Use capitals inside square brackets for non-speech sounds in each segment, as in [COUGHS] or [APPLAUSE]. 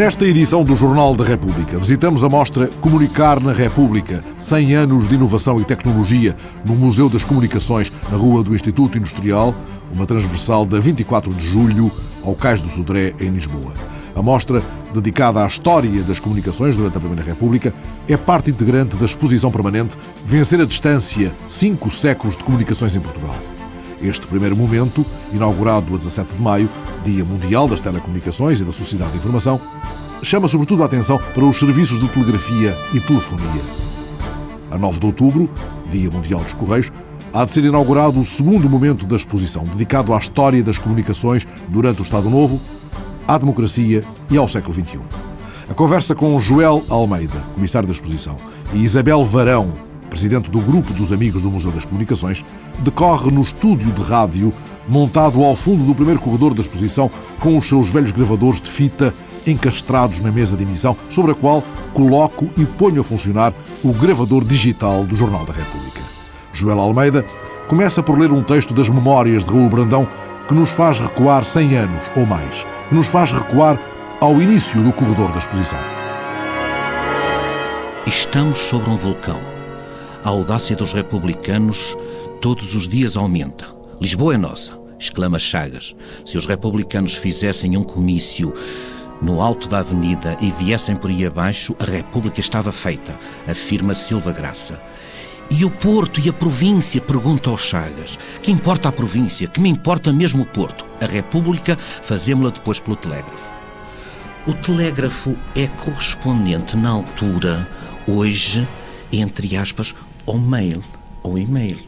Nesta edição do Jornal da República, visitamos a mostra Comunicar na República 100 anos de inovação e tecnologia no Museu das Comunicações, na Rua do Instituto Industrial, uma transversal da 24 de julho ao Cais do Sodré, em Lisboa. A mostra, dedicada à história das comunicações durante a Primeira República, é parte integrante da exposição permanente Vencer a Distância Cinco Séculos de Comunicações em Portugal. Este primeiro momento, inaugurado a 17 de maio, Dia Mundial das Telecomunicações e da Sociedade de Informação, chama sobretudo a atenção para os serviços de telegrafia e telefonia. A 9 de outubro, Dia Mundial dos Correios, há de ser inaugurado o segundo momento da exposição, dedicado à história das comunicações durante o Estado Novo, à democracia e ao século XXI. A conversa com Joel Almeida, comissário da exposição, e Isabel Varão, presidente do Grupo dos Amigos do Museu das Comunicações, decorre no estúdio de rádio montado ao fundo do primeiro corredor da exposição com os seus velhos gravadores de fita encastrados na mesa de emissão, sobre a qual coloco e ponho a funcionar o gravador digital do Jornal da República. Joel Almeida começa por ler um texto das Memórias de Raul Brandão que nos faz recuar 100 anos ou mais, que nos faz recuar ao início do corredor da exposição. Estamos sobre um vulcão a audácia dos republicanos todos os dias aumenta. Lisboa é nossa, exclama Chagas. Se os republicanos fizessem um comício no alto da avenida e viessem por aí abaixo, a República estava feita, afirma Silva Graça. E o Porto e a província? Pergunta aos Chagas. Que importa a província? Que me importa mesmo o Porto? A República fazemos-la depois pelo telégrafo. O telégrafo é correspondente na altura, hoje, entre aspas, ou mail ou e-mail.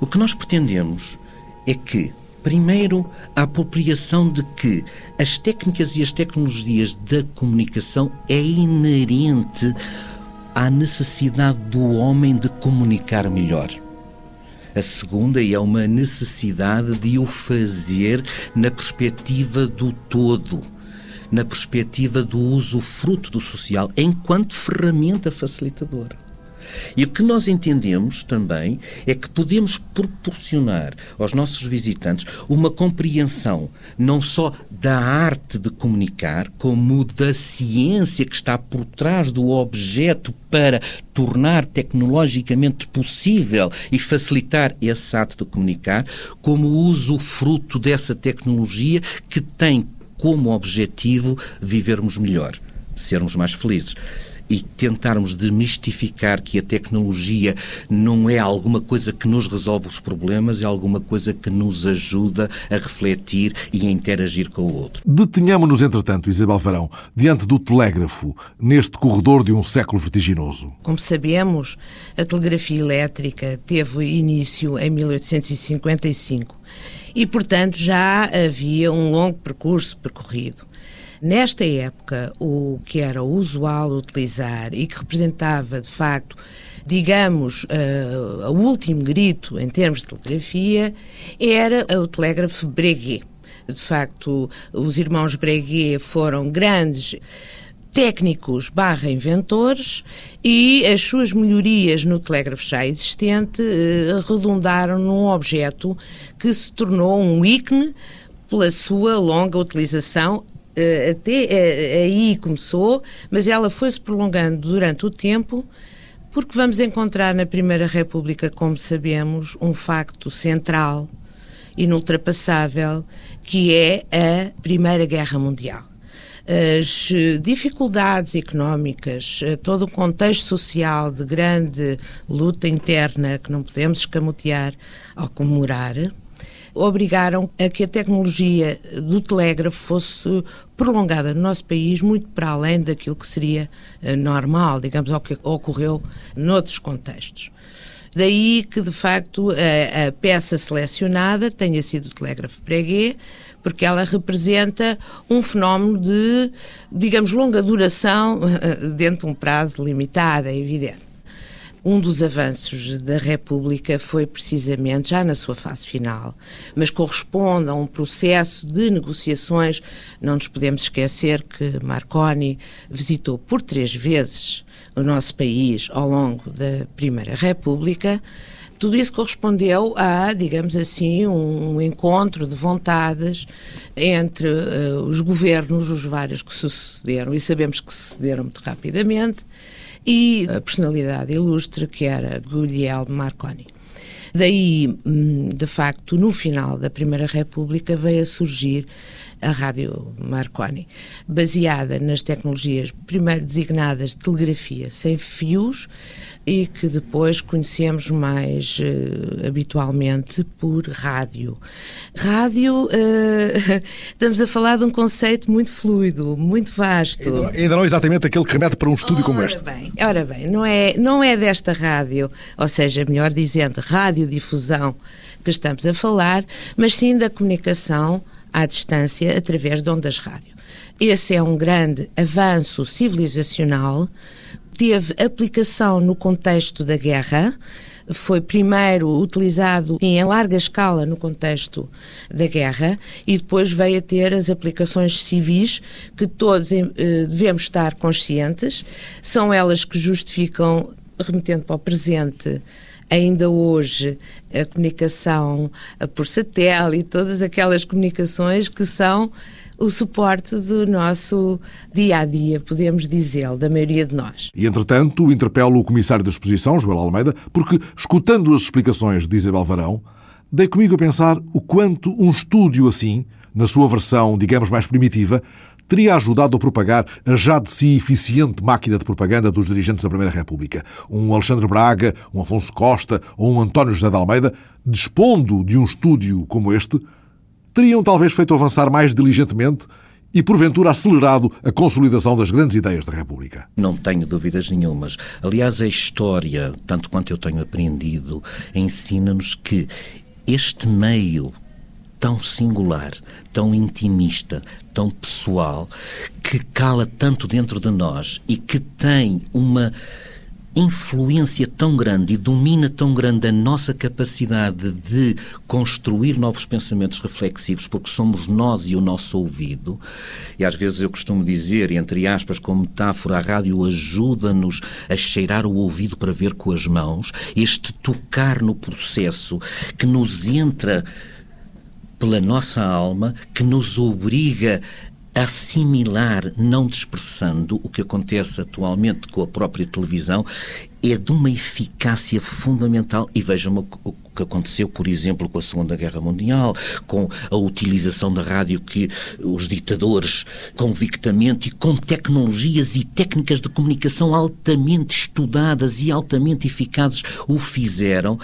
O que nós pretendemos é que, primeiro, a apropriação de que as técnicas e as tecnologias da comunicação é inerente à necessidade do homem de comunicar melhor. A segunda é uma necessidade de o fazer na perspectiva do todo, na perspectiva do uso fruto do social, enquanto ferramenta facilitadora. E o que nós entendemos também é que podemos proporcionar aos nossos visitantes uma compreensão não só da arte de comunicar, como da ciência que está por trás do objeto para tornar tecnologicamente possível e facilitar esse ato de comunicar, como uso fruto dessa tecnologia que tem como objetivo vivermos melhor, sermos mais felizes e tentarmos demistificar que a tecnologia não é alguma coisa que nos resolve os problemas, é alguma coisa que nos ajuda a refletir e a interagir com o outro. Detenhamos-nos, entretanto, Isabel Varão, diante do telégrafo, neste corredor de um século vertiginoso. Como sabemos, a telegrafia elétrica teve início em 1855 e, portanto, já havia um longo percurso percorrido. Nesta época, o que era usual utilizar e que representava, de facto, digamos, uh, o último grito em termos de telegrafia, era o telégrafo Breguet. De facto, os irmãos Breguet foram grandes técnicos barra inventores e as suas melhorias no telégrafo já existente uh, redundaram num objeto que se tornou um ícone pela sua longa utilização uh, até uh, aí começou, mas ela foi-se prolongando durante o tempo, porque vamos encontrar na Primeira República, como sabemos, um facto central, inultrapassável, que é a Primeira Guerra Mundial. As dificuldades económicas, todo o contexto social de grande luta interna que não podemos escamotear ao comemorar, obrigaram a que a tecnologia do telégrafo fosse prolongada no nosso país muito para além daquilo que seria eh, normal, digamos, ao que ocorreu noutros contextos. Daí que, de facto, a, a, peça selecionada tenha sido o telégrafo Breguet, porque ela representa um fenómeno de, digamos, longa duração [LAUGHS] dentro de um prazo limitado, é evidente. Um dos avanços da República foi precisamente já na sua fase final, mas corresponde a um processo de negociações. Não nos podemos esquecer que Marconi visitou por três vezes o nosso país ao longo da Primeira República Tudo isso correspondeu a, digamos assim, um encontro de vontades entre uh, os governos, os vários que sucederam, e sabemos que sucederam muito rapidamente, e a personalidade ilustre que era Guglielmo Marconi. Daí, hum, de facto, no final da Primeira República veio a surgir a Rádio Marconi, baseada nas tecnologias primeiro designadas de telegrafia sem fios e que depois conhecemos mais uh, habitualmente por rádio. Rádio, uh, [LAUGHS] estamos a falar de um conceito muito fluido, muito vasto. Ainda não, ainda não é exatamente aquele que remete para um estúdio ora como este. Bem, ora bem, não é, não é desta rádio, ou seja, melhor dizendo, radiodifusão que estamos a falar, mas sim da comunicação à distância através de ondas rádio. Esse é um grande avanço civilizacional, teve aplicação no contexto da guerra, foi primeiro utilizado em larga escala no contexto da guerra e depois veio a ter as aplicações civis que todos eh, devemos estar conscientes. São elas que justificam, remetendo para o presente, ainda hoje a comunicação por satélite, todas aquelas comunicações que são o suporte do nosso dia a dia, podemos dizer, da maioria de nós. E, entretanto, interpelo o comissário da exposição, Joel Almeida, porque, escutando as explicações de Isabel Varão, dei comigo a pensar o quanto um estúdio assim, na sua versão, digamos, mais primitiva, teria ajudado a propagar a já de si eficiente máquina de propaganda dos dirigentes da Primeira República. Um Alexandre Braga, um Afonso Costa ou um António José de Almeida, dispondo de um estúdio como este, teriam talvez feito avançar mais diligentemente e, porventura, acelerado a consolidação das grandes ideias da República. Não tenho dúvidas nenhumas. Aliás, a história, tanto quanto eu tenho aprendido, ensina-nos que este meio tão singular, tão intimista, tão pessoal, que cala tanto dentro de nós e que tem uma influência tão grande e domina tão grande a nossa capacidade de construir novos pensamentos reflexivos, porque somos nós e o nosso ouvido. E às vezes eu costumo dizer, entre aspas, como metáfora, a rádio ajuda-nos a cheirar o ouvido para ver com as mãos, este tocar no processo que nos entra pela nossa alma que nos obriga a assimilar, não dispersando, o que acontece atualmente com a própria televisão, é de uma eficácia fundamental. E vejam o que aconteceu, por exemplo, com a Segunda Guerra Mundial, com a utilização da rádio que os ditadores, convictamente e com tecnologias e técnicas de comunicação altamente estudadas e altamente eficazes, o fizeram.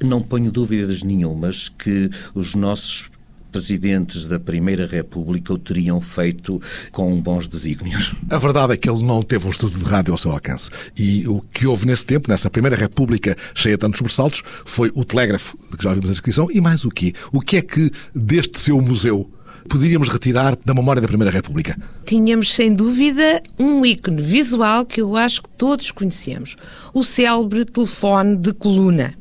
Não ponho dúvidas nenhumas que os nossos presidentes da Primeira República o teriam feito com bons desígnios. A verdade é que ele não teve um estudo de rádio ao seu alcance. E o que houve nesse tempo, nessa Primeira República cheia de tantos sobressaltos, foi o telégrafo, que já vimos a descrição, e mais o quê? O que é que deste seu museu poderíamos retirar da memória da Primeira República? Tínhamos, sem dúvida, um ícone visual que eu acho que todos conhecemos: o célebre telefone de coluna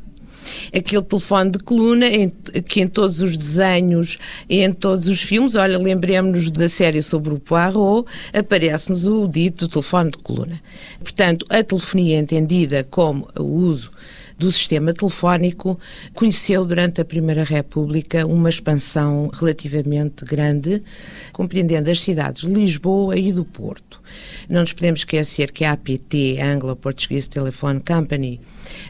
aquele telefone de coluna em, que em todos os desenhos e em todos os filmes, olha, lembremos-nos da série sobre o Poirot, aparece-nos o dito telefone de coluna. Portanto, a telefonia entendida como o uso do sistema telefónico, conheceu durante a Primeira República uma expansão relativamente grande, compreendendo as cidades de Lisboa e do Porto. Não nos podemos esquecer que a APT, Anglo-Portuguese Telephone Company,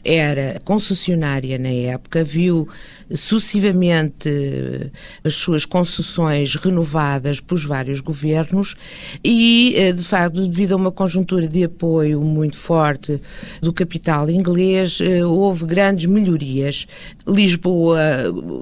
era concessionária na época, viu sucessivamente as suas concessões renovadas por vários governos e, eh, de facto, devido a uma conjuntura de apoio muito forte do capital inglês, eh, houve grandes melhorias. Lisboa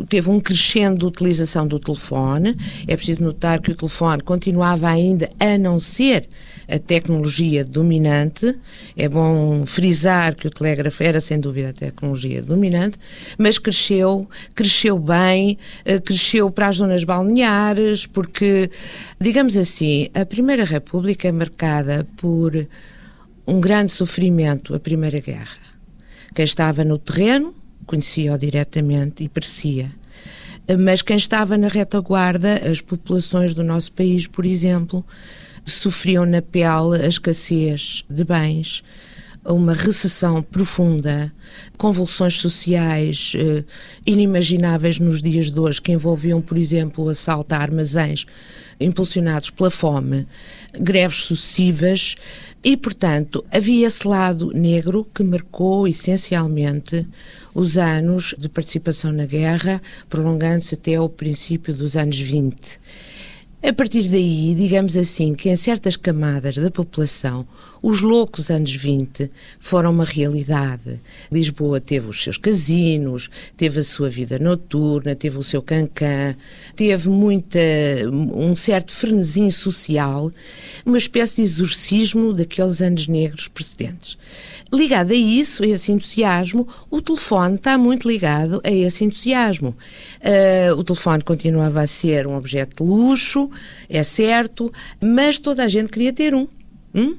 teve um crescendo de utilização do telefone. É preciso notar que o telefone continuava ainda a não ser a tecnologia dominante. É bom frisar que o telégrafo era, sem dúvida, a tecnologia dominante, mas cresceu, cresceu bem, eh, cresceu para as zonas balneares, porque, digamos assim, a Primeira República é marcada por um grande sofrimento, a Primeira Guerra. Quem estava no terreno conhecia-o diretamente e parecia mas quem estava na retaguarda, as populações do nosso país, por exemplo, sofriam na pele a escassez de bens, uma recessão profunda, convulsões sociais eh, inimagináveis nos dias de hoje, que envolviam, por exemplo, o assalto a armazéns impulsionados pela fome, greves sucessivas, e, portanto, havia esse lado negro que marcou essencialmente os anos de participação na guerra, prolongando-se até o princípio dos anos 20. A partir daí, digamos assim, que em certas camadas da população, os loucos anos 20 foram uma realidade. Lisboa teve os seus casinos, teve a sua vida noturna, teve o seu cancã, teve muita, um certo frenesim social, uma espécie de exorcismo daqueles anos negros precedentes. Ligado a isso, a esse entusiasmo, o telefone está muito ligado a esse entusiasmo. Uh, o telefone continuava a ser um objeto de luxo, é certo, mas toda a gente queria ter um. Hum?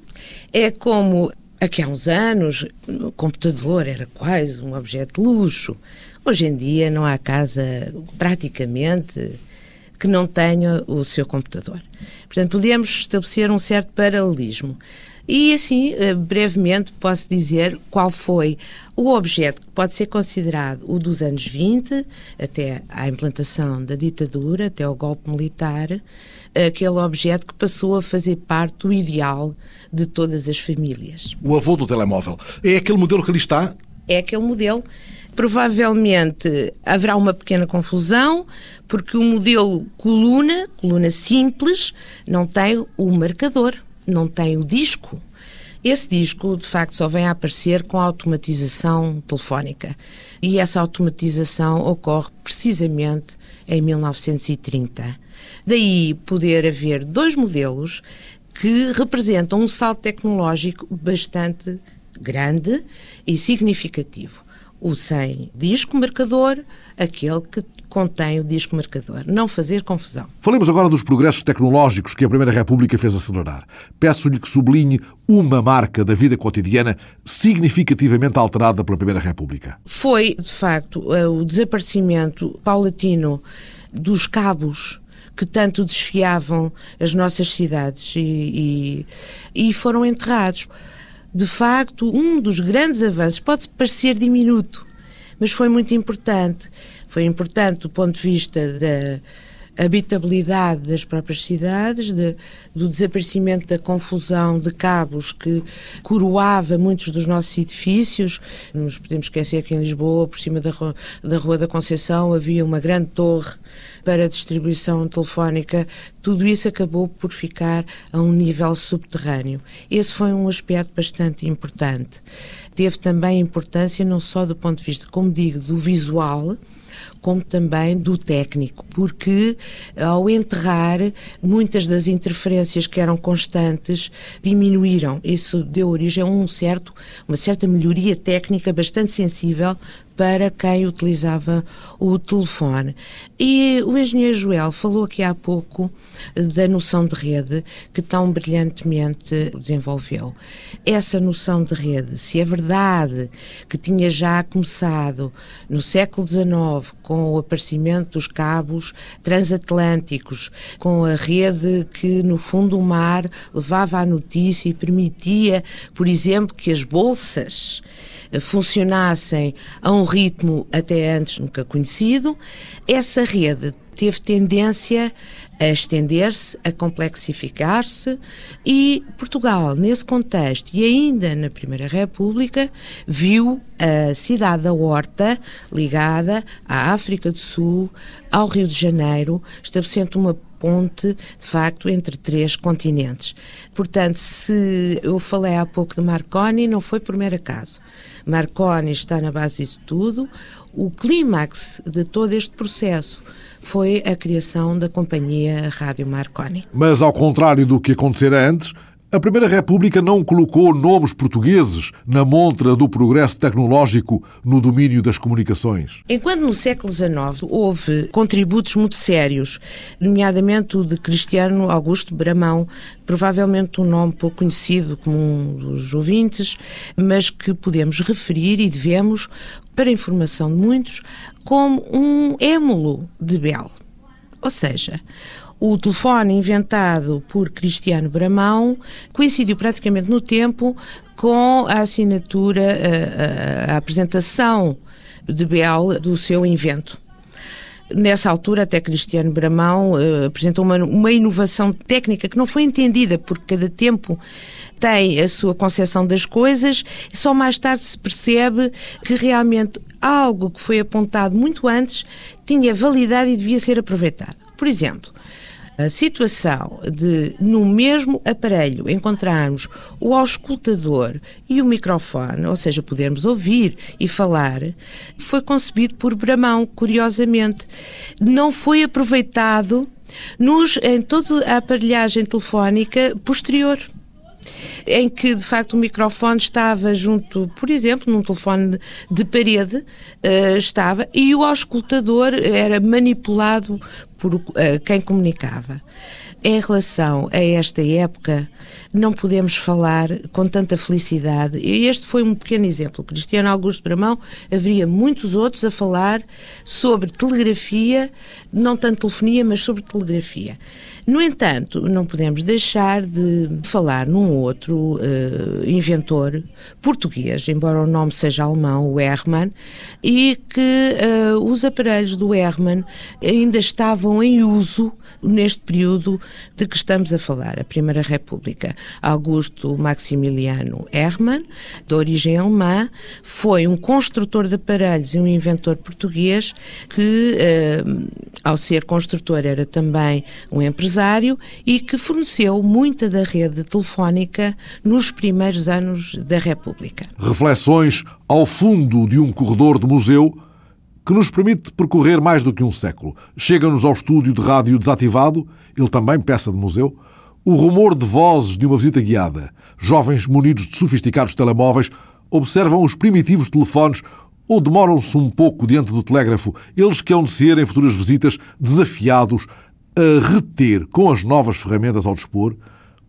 É como aqui há uns anos o computador era quase um objeto de luxo. Hoje em dia não há casa praticamente que não tenha o seu computador. Portanto, podemos estabelecer um certo paralelismo. E assim, eh, brevemente, posso dizer qual foi o objeto que pode ser considerado o dos anos 20, até à implantação da ditadura, até ao golpe militar, aquele objeto que passou a fazer parte do ideal de todas as famílias. O avô do telemóvel. É aquele modelo que ali está? É aquele modelo. Provavelmente haverá uma pequena confusão, porque o modelo coluna, coluna simples, não tem o marcador não tem o disco. Esse disco, de facto, só vem a aparecer com a automatização telefónica. E essa automatização ocorre precisamente em 1930. Daí poder haver dois modelos que representam um salto tecnológico bastante grande e significativo. O sem disco marcador, aquele que contém o disco marcador. Não fazer confusão. Falemos agora dos progressos tecnológicos que a Primeira República fez acelerar. Peço-lhe que sublinhe uma marca da vida cotidiana significativamente alterada pela Primeira República. Foi, de facto, eh, o desaparecimento paulatino dos cabos que tanto desfiavam as nossas cidades e, e, e foram enterrados. De facto, um dos grandes avanços pode parecer diminuto, mas foi muito importante. Foi importante do ponto de vista da habitabilidade das próprias cidades, de, do desaparecimento da confusão de cabos que coroava muitos dos nossos edifícios. Nos podemos esquecer que em Lisboa, por cima da da, Rua da Conceição, havia uma grande torre para distribuição telefónica. Tudo isso acabou por ficar a um nível subterrâneo. Esse foi um aspecto bastante importante. Teve também importância não só do ponto de vista, como digo, do visual, como também do técnico, porque ao enterrar, muitas das interferências que eram constantes diminuíram. Isso deu origem a um certo, uma certa melhoria técnica bastante sensível para quem utilizava o telefone. E o engenheiro Joel falou aqui há pouco da noção de rede que tão brilhantemente desenvolveu. Essa noção de rede, se é verdade que tinha já começado no século XIX com o aparecimento dos cabos transatlânticos, com a rede que no fundo do mar levava a notícia e permitia, por exemplo, que as bolsas funcionassem a um ritmo até antes nunca conhecido, essa rede teve tendência a estender-se, a complexificar-se e Portugal, nesse contexto e ainda na Primeira República, viu a cidade da Horta ligada à África do Sul, ao Rio de Janeiro, estabelecendo uma ponte, de facto, entre três continentes. Portanto, se eu falei há pouco de Marconi, não foi por mero acaso. Marconi está na base disso tudo. O clímax de todo este processo foi a criação da companhia Rádio Marconi. Mas, ao contrário do que acontecera antes, a Primeira República não colocou nomes portugueses na montra do progresso tecnológico no domínio das comunicações. Enquanto no século XIX houve contributos muito sérios, nomeadamente o de Cristiano Augusto Bramão, provavelmente um nome pouco conhecido como um dos ouvintes, mas que podemos referir e devemos, para informação de muitos, como um émulo de Bell Ou seja, o telefone inventado por Cristiano Bramão coincidiu praticamente no tempo com a assinatura, a, a, a apresentação de Bell do seu invento. Nessa altura, até Cristiano Bramão uh, apresentou uma, uma inovação técnica que não foi entendida, porque cada tempo tem a sua concepção das coisas e só mais tarde se percebe que realmente algo que foi apontado muito antes tinha validade e devia ser aproveitado. Por exemplo, a situação de, no mesmo aparelho, encontrarmos o auscultador e o microfone, ou seja, podermos ouvir e falar, foi concebido por Bramão, curiosamente. Não foi aproveitado nos, em toda a aparelhagem telefónica posterior em que de facto o microfone estava junto, por exemplo, num telefone de parede, uh, estava, e o auscultador era manipulado por uh, quem comunicava. Em relação a esta época, não podemos falar com tanta felicidade. E este foi um pequeno exemplo. Cristiano Augusto Bramão, haveria muitos outros a falar sobre telegrafia, não tanto telefonia, mas sobre telegrafia. No entanto, não podemos deixar de falar num outro uh, inventor português, embora o nome seja alemão, o Hermann, e que uh, os aparelhos do Hermann ainda estavam em uso neste período de que estamos a falar, a Primeira República. Augusto Maximiliano Hermann, de origem alemã, foi um construtor de aparelhos e um inventor português que, eh, ao ser construtor, era também um empresário e que forneceu muita da rede telefónica nos primeiros anos da República. Reflexões ao fundo de um corredor de museu que nos permite percorrer mais do que um século. Chega-nos ao estúdio de rádio desativado, ele também peça de museu, o rumor de vozes de uma visita guiada. Jovens munidos de sofisticados telemóveis observam os primitivos telefones ou demoram-se um pouco diante do telégrafo, eles que hão de ser, em futuras visitas, desafiados a reter, com as novas ferramentas ao dispor,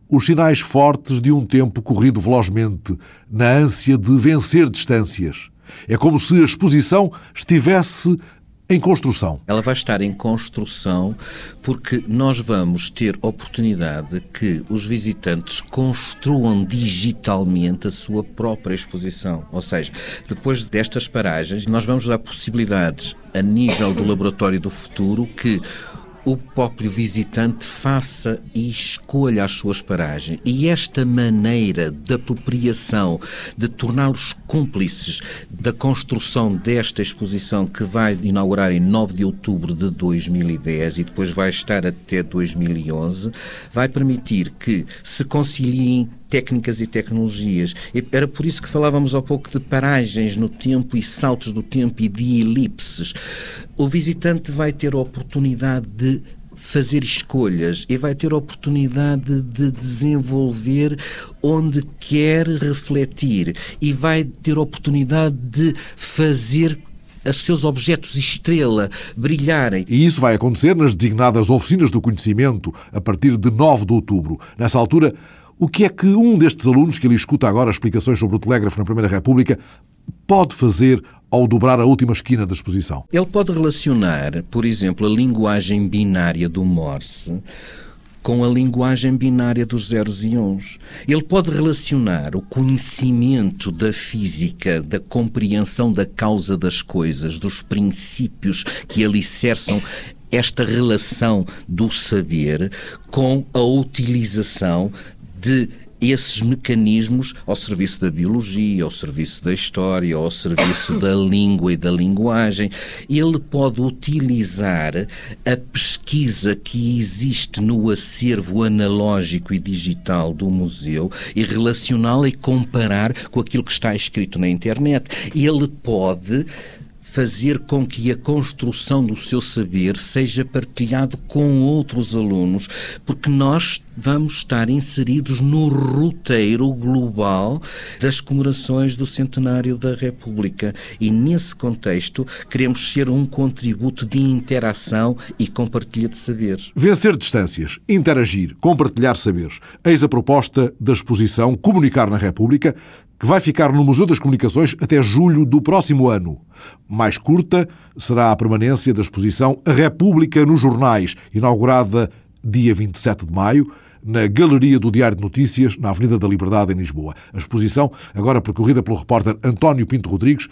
os sinais fortes de um tempo corrido velozmente, na ânsia de vencer distâncias. É como se a exposição estivesse em construção. Ela vai estar em construção porque nós vamos ter oportunidade que os visitantes construam digitalmente a sua própria exposição. Ou seja, depois destas paragens, nós vamos dar possibilidades a nível do laboratório do futuro que o próprio visitante faça e escolha as suas paragens. E esta maneira de apropriação, de torná-los cúmplices da construção desta exposição que vai inaugurar em 9 de outubro de 2010 e depois vai estar até 2011, vai permitir que se conciliem técnicas e tecnologias. Era por isso que falávamos há pouco de paragens no tempo e saltos do tempo e de elipses. O visitante vai ter a oportunidade de fazer escolhas e vai ter a oportunidade de desenvolver onde quer refletir e vai ter a oportunidade de fazer os seus objetos estrela brilharem. E isso vai acontecer nas designadas oficinas do conhecimento a partir de 9 de outubro. Nessa altura, o que é que um destes alunos, que ele escuta agora explicações sobre o telégrafo na Primeira República, pode fazer ao dobrar a última esquina da exposição? Ele pode relacionar, por exemplo, a linguagem binária do Morse com a linguagem binária dos zeros e uns. Ele pode relacionar o conhecimento da física, da compreensão da causa das coisas, dos princípios que alicerçam esta relação do saber com a utilização de esses mecanismos ao serviço da biologia, ao serviço da história, ao serviço da [COUGHS] língua e da linguagem. Ele pode utilizar a pesquisa que existe no acervo analógico e digital do museu e relacioná-la e comparar com aquilo que está escrito na internet. Ele pode fazer com que a construção do seu saber seja partilhado com outros alunos, porque nós vamos estar inseridos no roteiro global das comemorações do centenário da República e nesse contexto queremos ser um contributo de interação e compartilha de saberes. Vencer distâncias, interagir, compartilhar saberes. Eis a proposta da exposição Comunicar na República, que vai ficar no Museu das Comunicações até julho do próximo ano. Mais curta será a permanência da exposição A República nos Jornais, inaugurada dia 27 de maio, na Galeria do Diário de Notícias, na Avenida da Liberdade, em Lisboa. A exposição, agora percorrida pelo repórter António Pinto Rodrigues,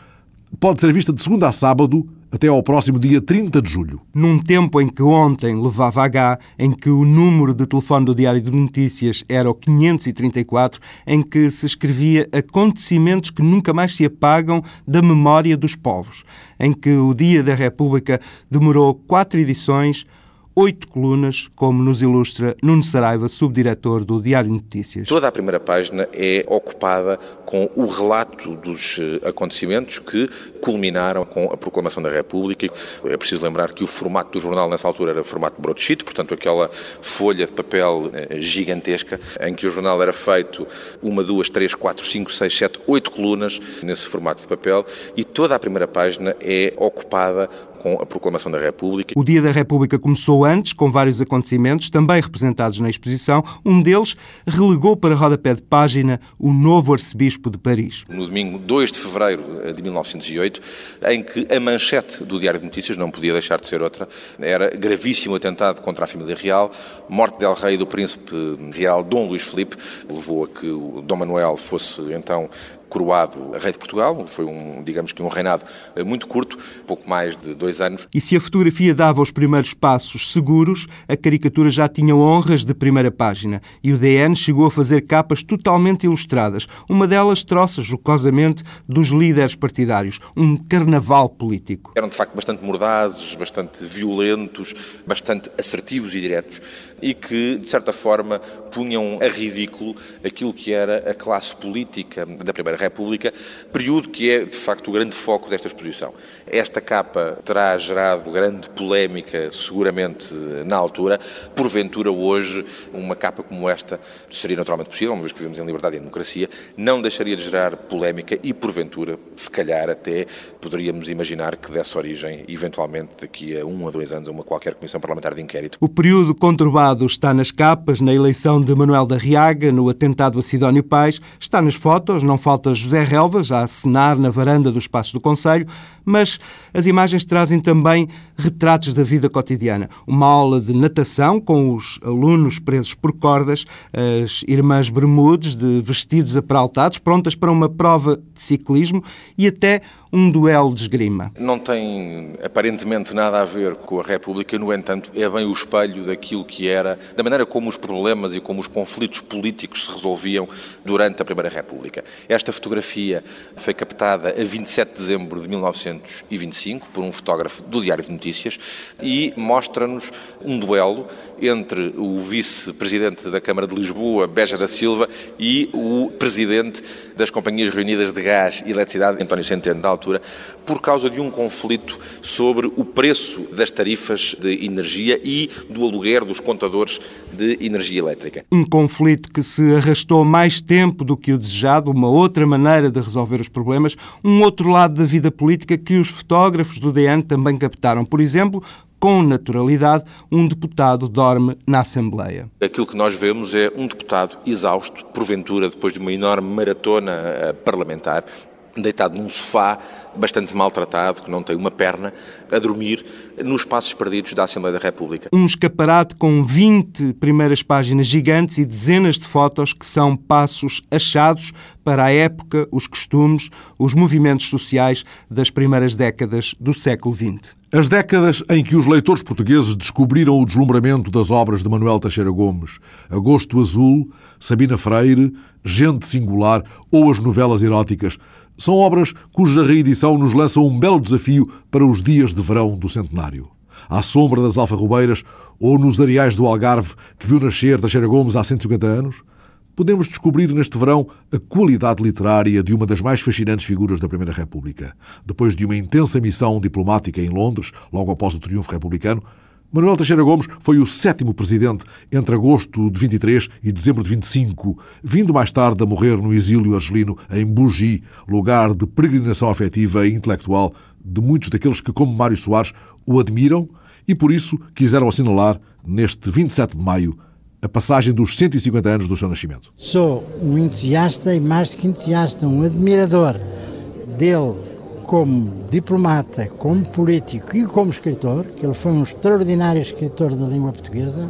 pode ser vista de segunda a sábado até ao próximo dia 30 de julho. Num tempo em que ontem levava H, em que o número de telefone do Diário de Notícias era o 534, em que se escrevia acontecimentos que nunca mais se apagam da memória dos povos, em que o Dia da República demorou quatro edições, oito colunas, como nos ilustra Nuno Saraiva, subdiretor do Diário de Notícias. Toda a primeira página é ocupada com o relato dos eh, acontecimentos que culminaram com a proclamação da República. É preciso lembrar que o formato do jornal nessa altura era formato broadsheet, portanto aquela folha de papel eh, gigantesca em que o jornal era feito uma, duas, três, quatro, cinco, seis, sete, oito colunas nesse formato de papel e toda a primeira página é ocupada com a proclamação da República. O Dia da República começou antes, com vários acontecimentos, também representados na exposição. Um deles relegou para rodapé de página o novo arcebispo de Paris. No domingo 2 de fevereiro de 1908, em que a manchete do Diário de Notícias, não podia deixar de ser outra, era gravíssimo atentado contra a família real, morte del rei do príncipe real Dom Luís Felipe, levou a que o Dom Manuel fosse então coroado rei de Portugal. Foi um, digamos que um reinado eh, muito curto, pouco mais de dois anos. E se a fotografia dava os primeiros passos seguros, a caricatura já tinha honras de primeira página. E o DN chegou a fazer capas totalmente ilustradas. Uma delas troça jocosamente dos líderes partidários. Um carnaval político. Eram de facto bastante mordazes, bastante violentos, bastante assertivos e diretos e que, de certa forma, punham a ridículo aquilo que era a classe política da Primeira República, período que é, de facto, o grande foco desta exposição. Esta capa terá gerado grande polémica, seguramente, na altura. Porventura, hoje, uma capa como esta seria naturalmente possível, uma vez que vivemos em liberdade e em democracia, não deixaria de gerar polémica e, porventura, se calhar até poderíamos imaginar que desse origem, eventualmente, daqui a um a dois anos, a uma qualquer comissão parlamentar de inquérito. O período conturbado está nas capas, na eleição de Manuel da Riaga, no atentado a Sidónio Pais, está nas fotos, não falta José Relvas a acenar na varanda do Espaço do Conselho, mas as imagens trazem também retratos da vida cotidiana. Uma aula de natação com os alunos presos por cordas, as irmãs Bermudes de vestidos apraltados, prontas para uma prova de ciclismo e até um duelo de esgrima. Não tem aparentemente nada a ver com a República, no entanto, é bem o espelho daquilo que era, da maneira como os problemas e como os conflitos políticos se resolviam durante a Primeira República. Esta fotografia foi captada a 27 de dezembro de 1925 por um fotógrafo do Diário de Notícias e mostra-nos um duelo entre o vice-presidente da Câmara de Lisboa, Beja da Silva, e o presidente das Companhias Reunidas de Gás e Eletricidade, António Centeno, da altura, por causa de um conflito sobre o preço das tarifas de energia e do aluguer dos contadores de energia elétrica. Um conflito que se arrastou mais tempo do que o desejado, uma outra maneira de resolver os problemas, um outro lado da vida política que os fotógrafos do DN também captaram. Por exemplo, com naturalidade, um deputado dorme na Assembleia. Aquilo que nós vemos é um deputado exausto, porventura, depois de uma enorme maratona eh, parlamentar, deitado num sofá bastante maltratado, que não tem uma perna, a dormir nos espaços perdidos da Assembleia da República. Um escaparate com 20 primeiras páginas gigantes e dezenas de fotos que são passos achados para a época, os costumes, os movimentos sociais das primeiras décadas do século XX. As décadas em que os leitores portugueses descobriram o deslumbramento das obras de Manuel Teixeira Gomes, Agosto Azul, Sabina Freire, Gente Singular ou as novelas eróticas, são obras cuja reedição nos lança um belo desafio para os dias de verão do centenário. À sombra das alfarrobeiras ou nos areais do Algarve que viu nascer Teixeira Gomes há 150 anos, podemos descobrir neste verão a qualidade literária de uma das mais fascinantes figuras da Primeira República. Depois de uma intensa missão diplomática em Londres, logo após o triunfo republicano, Manuel Teixeira Gomes foi o sétimo presidente entre agosto de 23 e dezembro de 25, vindo mais tarde a morrer no exílio argelino em Bugi, lugar de peregrinação afetiva e intelectual de muitos daqueles que, como Mário Soares, o admiram e por isso quiseram assinalar, neste 27 de maio, a passagem dos 150 anos do seu nascimento. Sou um entusiasta e mais que entusiasta, um admirador dele como diplomata, como político e como escritor, que ele foi um extraordinário escritor da língua portuguesa,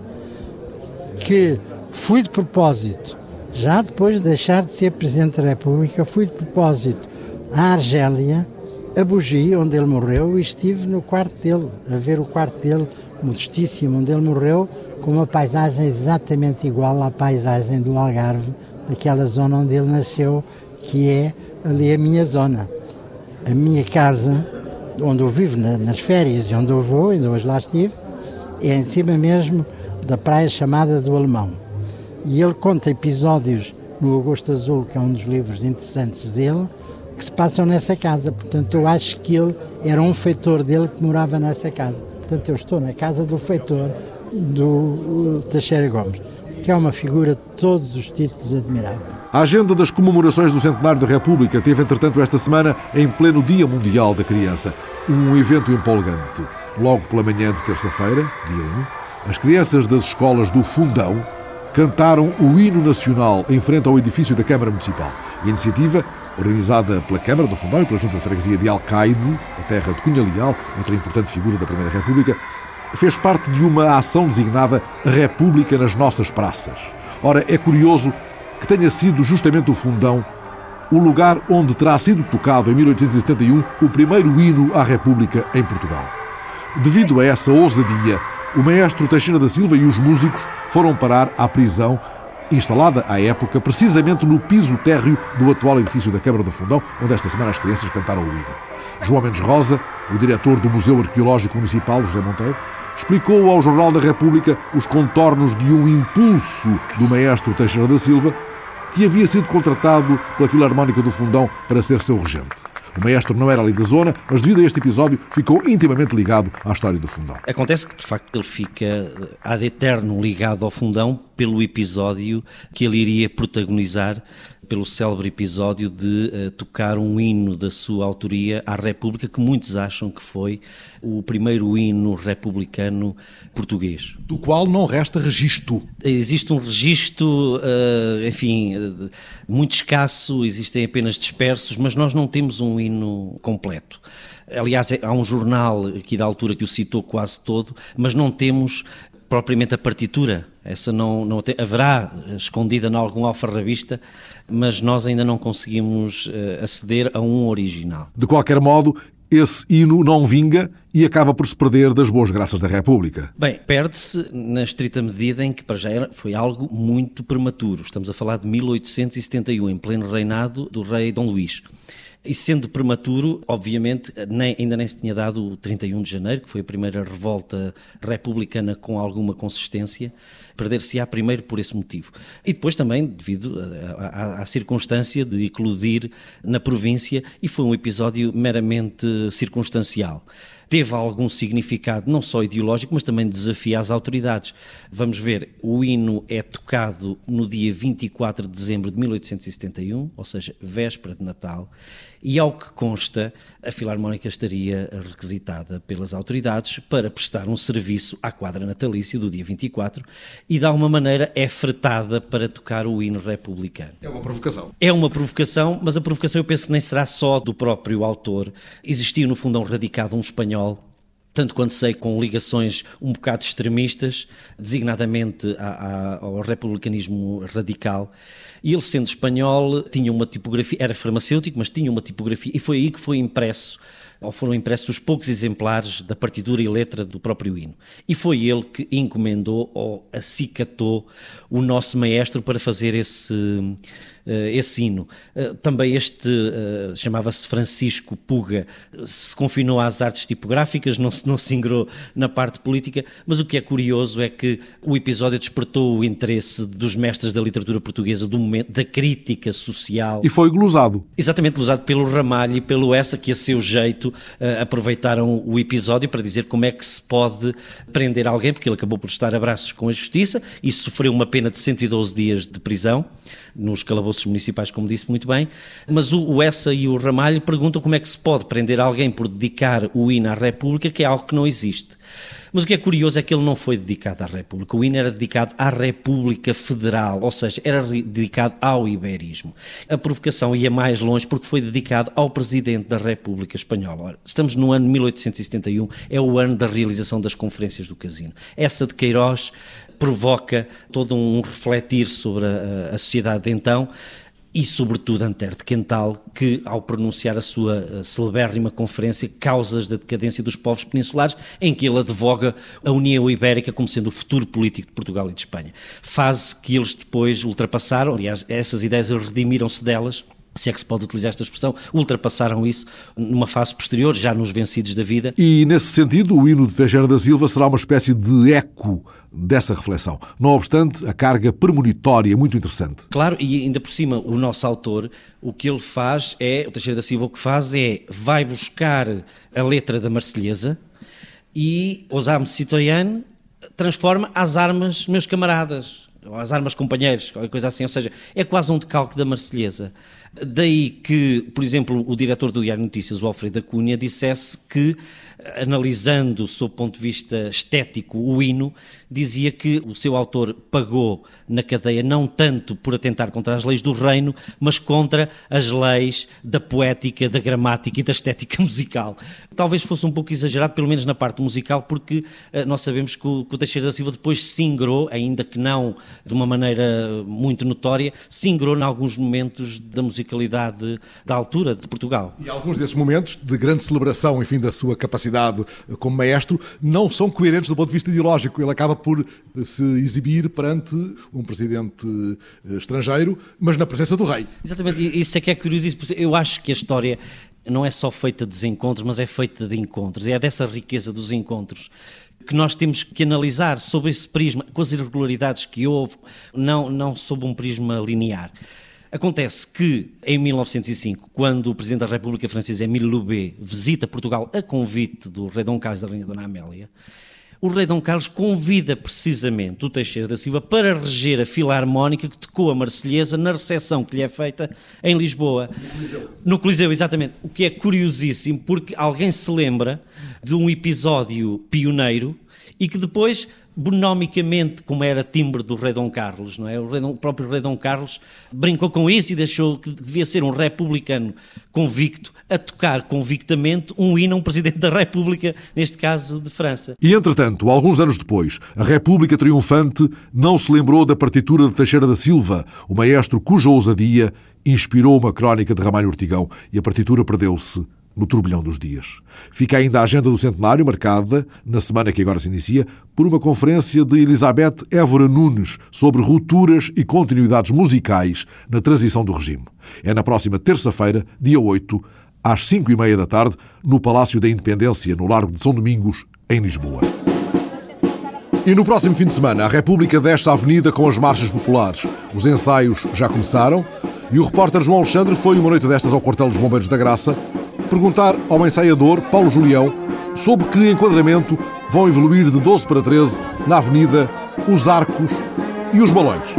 que fui de propósito, já depois de deixar de ser Presidente da República, fui de propósito à Argélia, a Bugi, onde ele morreu, e estive no quarto dele, a ver o quarto dele, modestíssimo, onde ele morreu, com uma paisagem exatamente igual à paisagem do Algarve, daquela zona onde ele nasceu, que é ali a minha zona. A minha casa, onde eu vivo nas férias e onde eu vou, ainda hoje lá estive, é em cima mesmo da praia chamada do Alemão. E ele conta episódios no Agosto Azul, que é um dos livros interessantes dele, que se passam nessa casa. Portanto, eu acho que ele era um feitor dele que morava nessa casa. Portanto, eu estou na casa do feitor do Teixeira Gomes, que é uma figura de todos os títulos admirável. A agenda das comemorações do centenário da República teve, entretanto, esta semana, em pleno Dia Mundial da Criança, um evento empolgante. Logo pela manhã de terça-feira, dia 1, as crianças das escolas do Fundão cantaram o hino nacional em frente ao edifício da Câmara Municipal. a iniciativa organizada pela Câmara do Fundão e pela Junta de Freguesia de Alcaide, a terra de Cunha Leal, outra importante figura da Primeira República, fez parte de uma ação designada República nas Nossas Praças. Ora, é curioso que tenha sido justamente o Fundão o lugar onde terá sido tocado em 1871 o primeiro hino à República em Portugal. Devido a essa ousadia, o maestro Teixeira da Silva e os músicos foram parar à prisão instalada à época precisamente no piso térreo do atual edifício da Câmara do Fundão, onde esta semana as crianças cantaram o hino. João Mendes Rosa, o diretor do Museu Arqueológico Municipal, José Monteiro, explicou ao Jornal da República os contornos de um impulso do maestro Teixeira da Silva, que havia sido contratado pela Filarmónica do Fundão para ser seu regente. O maestro não era ali da zona, mas devido a este episódio ficou intimamente ligado à história do Fundão. Acontece que, de facto, ele fica ad eterno ligado ao Fundão pelo episódio que ele iria protagonizar pelo célebre episódio de uh, tocar um hino da sua autoria à República, que muitos acham que foi o primeiro hino republicano português. Do qual não resta registro. Existe um registro, uh, enfim, uh, muito escasso, existem apenas dispersos, mas nós não temos um hino completo. Aliás, é, há um jornal aqui da altura que o citou quase todo, mas não temos propriamente a partitura. Essa não, não tem, haverá escondida em algum alfarrabista, mas nós ainda não conseguimos uh, aceder a um original. De qualquer modo, esse hino não vinga e acaba por se perder das boas graças da República. Bem, perde-se na estrita medida em que para já era, foi algo muito prematuro. Estamos a falar de 1871, em pleno reinado do rei Dom Luís. E sendo prematuro, obviamente, nem, ainda nem se tinha dado o 31 de janeiro, que foi a primeira revolta republicana com alguma consistência, perder-se-á primeiro por esse motivo. E depois também devido à, circunstância de eclodir na província, e foi um episódio meramente circunstancial teve algum significado não só ideológico, mas também desafia as autoridades. Vamos ver, o hino é tocado no dia 24 de dezembro de 1871, ou seja, véspera de Natal, e ao que consta, a Filarmónica estaria requisitada pelas autoridades para prestar um serviço à quadra natalícia do dia 24 e, de alguma maneira, é fretada para tocar o hino republicano. É uma provocação. É uma provocação, mas a provocação eu penso que nem será só do próprio autor. Existia, no fundo, um radicado, um espanhol, tanto quanto sei, com ligações um bocado extremistas, designadamente ao republicanismo radical. E ele, sendo espanhol, tinha uma tipografia, era farmacêutico, mas tinha uma tipografia, e foi aí que foi impresso ou foram impressos os poucos exemplares da partitura e letra do próprio hino. E foi ele que encomendou ou acicatou o nosso maestro para fazer esse esse hino. Eh, também este eh, chamava-se Francisco Puga, se confinou às artes tipográficas, não se, não se ingrou na parte política, mas o que é curioso é que o episódio despertou o interesse dos mestres da literatura portuguesa do momento, da crítica social. E foi glosado. Exatamente, glosado pelo Ramalho e pelo Essa, que a seu jeito aproveitaram o episódio para dizer como é que se pode prender alguém, porque ele acabou por estar a braços com a justiça e sofreu uma pena de 112 dias de prisão nos calabouços arcabouços municipais, como disse muito bem, mas o, o Essa e o Ramalho perguntam como é que se pode prender alguém por dedicar o hino à República, que é algo que não existe. Mas o que é curioso é que ele não foi dedicado à República. O hino era dedicado à República Federal, ou seja, era dedicado ao iberismo. A provocação ia mais longe porque foi dedicado ao Presidente da República Espanhola. estamos no ano 1871, é o ano da realização das conferências do Casino. Essa de Queiroz provoca todo um refletir sobre a, a sociedade de então e, sobretudo, Antero de Quental, que, ao pronunciar a sua eh, celebérrima conferência Causas da Decadência dos Povos Peninsulares, em que ele advoga a União Ibérica como sendo o futuro político de Portugal e de Espanha. Fase que eles depois ultrapassaram, aliás, essas ideias redimiram-se delas se é que se pode utilizar esta expressão, ultrapassaram isso numa fase posterior, já nos vencidos da vida. E, nesse sentido, o hino de Teixeira da Silva será uma espécie de eco dessa reflexão. Não obstante, a carga premonitória é muito interessante. Claro, e ainda por cima, o nosso autor, o que ele faz é, o Teixeira da Silva o que faz é, vai buscar a letra da Marselhesa e, os âmes citoyen, transforma as armas meus camaradas, ou as armas companheiros, qualquer coisa assim, ou seja, é quase um decalque da Marselhesa. Daí que, por exemplo, o diretor do Diário Notícias, o Alfredo Cunha, dissesse que, analisando sob o ponto de vista estético o hino, dizia que o seu autor pagou na cadeia não tanto por atentar contra as leis do reino, mas contra as leis da poética, da gramática e da estética [LAUGHS] musical. Talvez fosse um pouco exagerado, pelo menos na parte musical, porque uh, nós sabemos que o, que Teixeira da Silva depois se ingrou, ainda que não de uma maneira muito notória, se ingrou em alguns momentos da musicalidade da altura de Portugal. E alguns desses momentos de grande celebração, enfim, da sua capacidade como maestro, não são coerentes do ponto de vista ideológico. Ele acaba por se exibir perante um presidente eh, estrangeiro, mas na presença do rei. Exatamente, isso é que é curioso. Eu acho que a história não é só feita de desencontros, mas é feita de encontros. E é dessa riqueza dos encontros que nós temos que analisar sobre esse prisma, com as irregularidades que houve, não, não sob um prisma linear. Acontece que, em 1905, quando o Presidente da República Francesa, Émile Loubet, visita Portugal a convite do rei Dom Carlos da Rainha Dona Amélia, o rei Dom Carlos convida precisamente o Teixeira da Silva para reger a filarmónica que tocou a Marselhesa na recepção que lhe é feita em Lisboa. No Coliseu. No Coliseu, exatamente. O que é curiosíssimo, porque alguém se lembra de um episódio pioneiro e que depois bonomicamente, como era timbre do rei Dom Carlos, não é? O, Dom, o, próprio rei Dom Carlos brincou com isso e deixou que devia ser um republicano convicto a tocar convictamente um hino a um presidente da República, neste caso de França. E, entretanto, alguns anos depois, a República Triunfante não se lembrou da partitura de Teixeira da Silva, o maestro cuja ousadia inspirou uma crónica de Ramalho Ortigão e a partitura perdeu-se no turbilhão dos dias. Fica ainda a agenda do centenário, marcada, na semana que agora se inicia, por uma conferência de Elizabeth Évora Nunes sobre rupturas e continuidades musicais na transição do regime. É na próxima terça-feira, dia 8, às 5 e meia da tarde, no Palácio da Independência, no Largo de São Domingos, em Lisboa. E no próximo fim de semana, a República desce a avenida com as marchas populares. Os ensaios já começaram e o repórter João Alexandre foi uma noite destas ao quartel dos Bombeiros da Graça perguntar ao ensaiador Paulo Julião sobre que enquadramento vão evoluir de 12 para 13 na Avenida os arcos e os balões.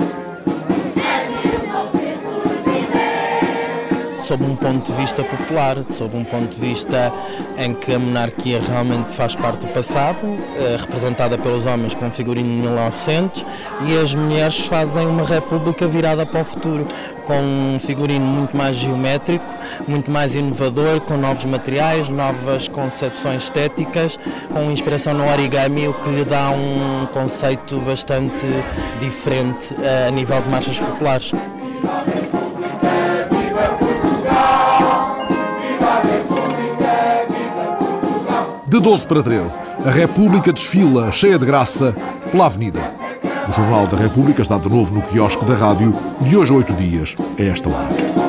Sob um ponto de vista popular, sob um ponto de vista em que a monarquia realmente faz parte do passado, eh, representada pelos homens com figurino de 1900, e as mulheres fazem uma república virada para o futuro, com um figurino muito mais geométrico, muito mais inovador, com novos materiais, novas concepções estéticas, com inspiração no origami, o que lhe dá um conceito bastante diferente eh, a nível de marchas populares. De 12 para 13, a República desfila, cheia de graça, pela Avenida. O Jornal da República está de novo no quiosque da rádio, de hoje a oito dias, a esta hora.